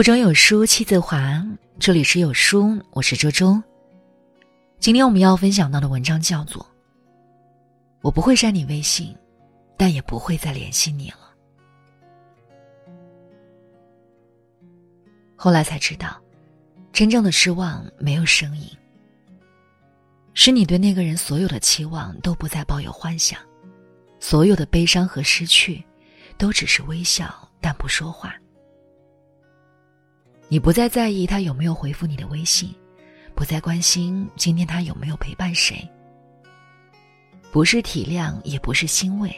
腹中有书气自华，这里是有书，我是周周。今天我们要分享到的文章叫做《我不会删你微信，但也不会再联系你了》。后来才知道，真正的失望没有声音，是你对那个人所有的期望都不再抱有幻想，所有的悲伤和失去，都只是微笑但不说话。你不再在意他有没有回复你的微信，不再关心今天他有没有陪伴谁，不是体谅，也不是欣慰，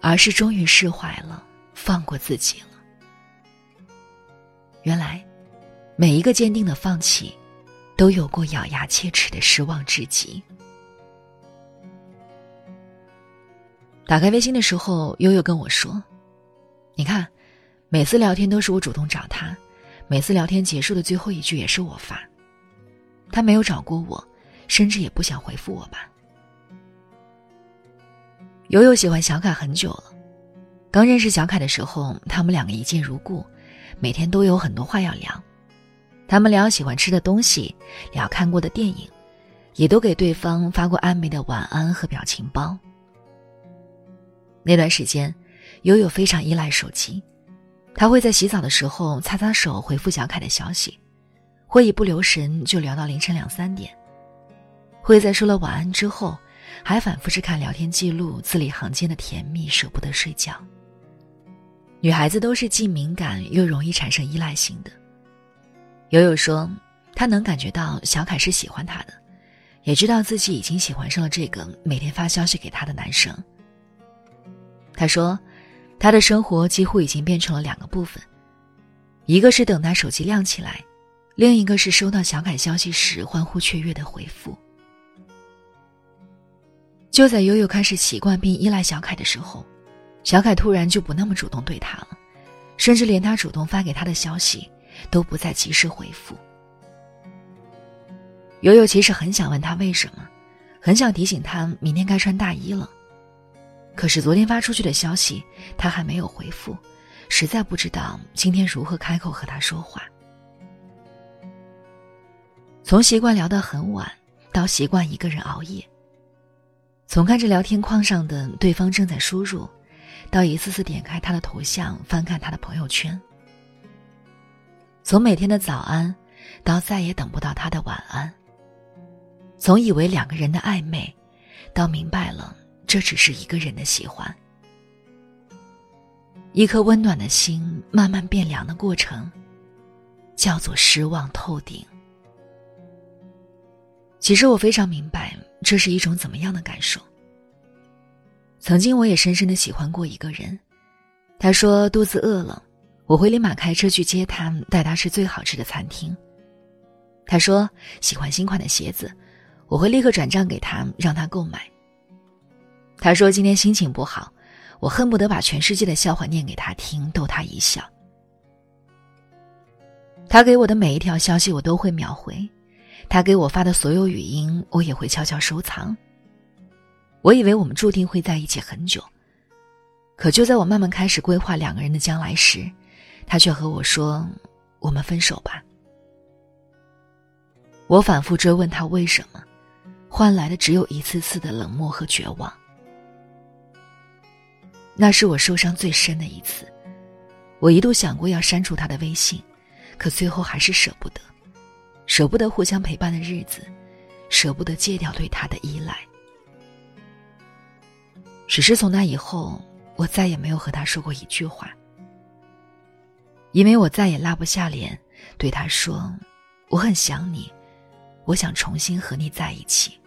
而是终于释怀了，放过自己了。原来，每一个坚定的放弃，都有过咬牙切齿的失望至极。打开微信的时候，悠悠跟我说：“你看，每次聊天都是我主动找他。”每次聊天结束的最后一句也是我发，他没有找过我，甚至也不想回复我吧。悠悠喜欢小凯很久了，刚认识小凯的时候，他们两个一见如故，每天都有很多话要聊。他们聊喜欢吃的东西，聊看过的电影，也都给对方发过暧昧的晚安和表情包。那段时间，悠悠非常依赖手机。他会在洗澡的时候擦擦手回复小凯的消息，会一不留神就聊到凌晨两三点，会在说了晚安之后，还反复去看聊天记录，字里行间的甜蜜舍不得睡觉。女孩子都是既敏感又容易产生依赖性的。悠悠说，她能感觉到小凯是喜欢她的，也知道自己已经喜欢上了这个每天发消息给她的男生。他说。他的生活几乎已经变成了两个部分，一个是等他手机亮起来，另一个是收到小凯消息时欢呼雀跃的回复。就在悠悠开始习惯并依赖小凯的时候，小凯突然就不那么主动对他了，甚至连他主动发给他的消息都不再及时回复。悠悠其实很想问他为什么，很想提醒他明天该穿大衣了。可是昨天发出去的消息，他还没有回复，实在不知道今天如何开口和他说话。从习惯聊到很晚，到习惯一个人熬夜；从看着聊天框上的对方正在输入，到一次次点开他的头像翻看他的朋友圈；从每天的早安，到再也等不到他的晚安；从以为两个人的暧昧，到明白了。这只是一个人的喜欢，一颗温暖的心慢慢变凉的过程，叫做失望透顶。其实我非常明白这是一种怎么样的感受。曾经我也深深的喜欢过一个人，他说肚子饿了，我会立马开车去接他，带他吃最好吃的餐厅。他说喜欢新款的鞋子，我会立刻转账给他，让他购买。他说：“今天心情不好，我恨不得把全世界的笑话念给他听，逗他一笑。”他给我的每一条消息，我都会秒回；他给我发的所有语音，我也会悄悄收藏。我以为我们注定会在一起很久，可就在我慢慢开始规划两个人的将来时，他却和我说：“我们分手吧。”我反复追问他为什么，换来的只有一次次的冷漠和绝望。那是我受伤最深的一次，我一度想过要删除他的微信，可最后还是舍不得，舍不得互相陪伴的日子，舍不得戒掉对他的依赖。只是从那以后，我再也没有和他说过一句话，因为我再也拉不下脸对他说：“我很想你，我想重新和你在一起。”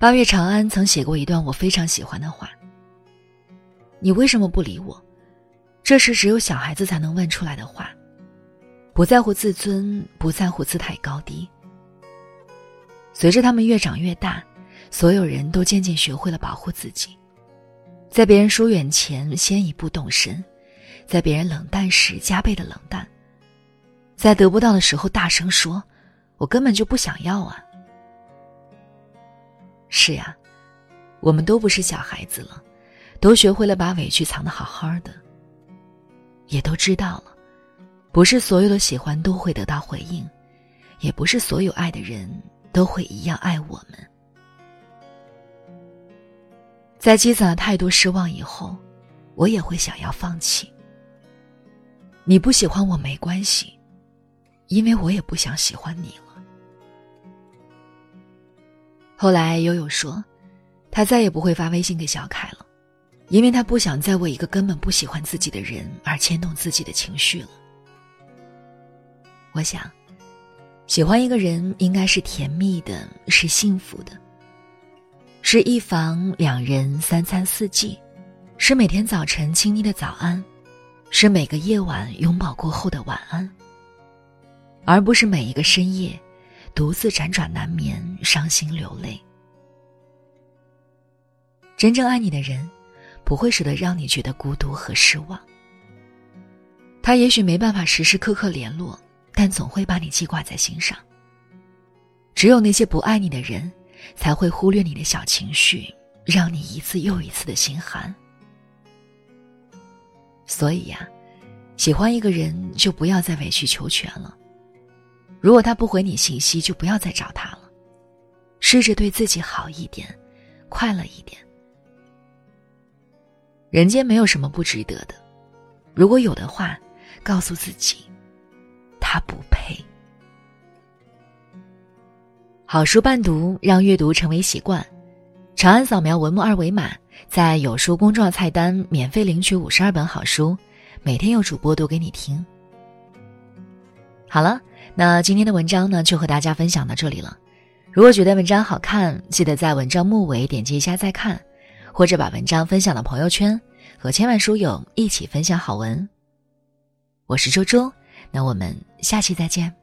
八月长安曾写过一段我非常喜欢的话：“你为什么不理我？”这是只有小孩子才能问出来的话，不在乎自尊，不在乎姿态高低。随着他们越长越大，所有人都渐渐学会了保护自己，在别人疏远前先一步动身，在别人冷淡时加倍的冷淡，在得不到的时候大声说：“我根本就不想要啊。”是呀，我们都不是小孩子了，都学会了把委屈藏得好好的。也都知道了，不是所有的喜欢都会得到回应，也不是所有爱的人都会一样爱我们。在积攒了太多失望以后，我也会想要放弃。你不喜欢我没关系，因为我也不想喜欢你了。后来悠悠说，他再也不会发微信给小凯了。因为他不想再为一个根本不喜欢自己的人而牵动自己的情绪了。我想，喜欢一个人应该是甜蜜的，是幸福的，是一房两人三餐四季，是每天早晨亲昵的早安，是每个夜晚拥抱过后的晚安，而不是每一个深夜独自辗转难眠、伤心流泪。真正爱你的人。不会舍得让你觉得孤独和失望。他也许没办法时时刻刻联络，但总会把你记挂在心上。只有那些不爱你的人，才会忽略你的小情绪，让你一次又一次的心寒。所以呀，喜欢一个人就不要再委曲求全了。如果他不回你信息，就不要再找他了。试着对自己好一点，快乐一点。人间没有什么不值得的，如果有的话，告诉自己，他不配。好书伴读，让阅读成为习惯。长按扫描文末二维码，在有书公众号菜单免费领取五十二本好书，每天有主播读给你听。好了，那今天的文章呢，就和大家分享到这里了。如果觉得文章好看，记得在文章末尾点击一下再看。或者把文章分享到朋友圈，和千万书友一起分享好文。我是周周，那我们下期再见。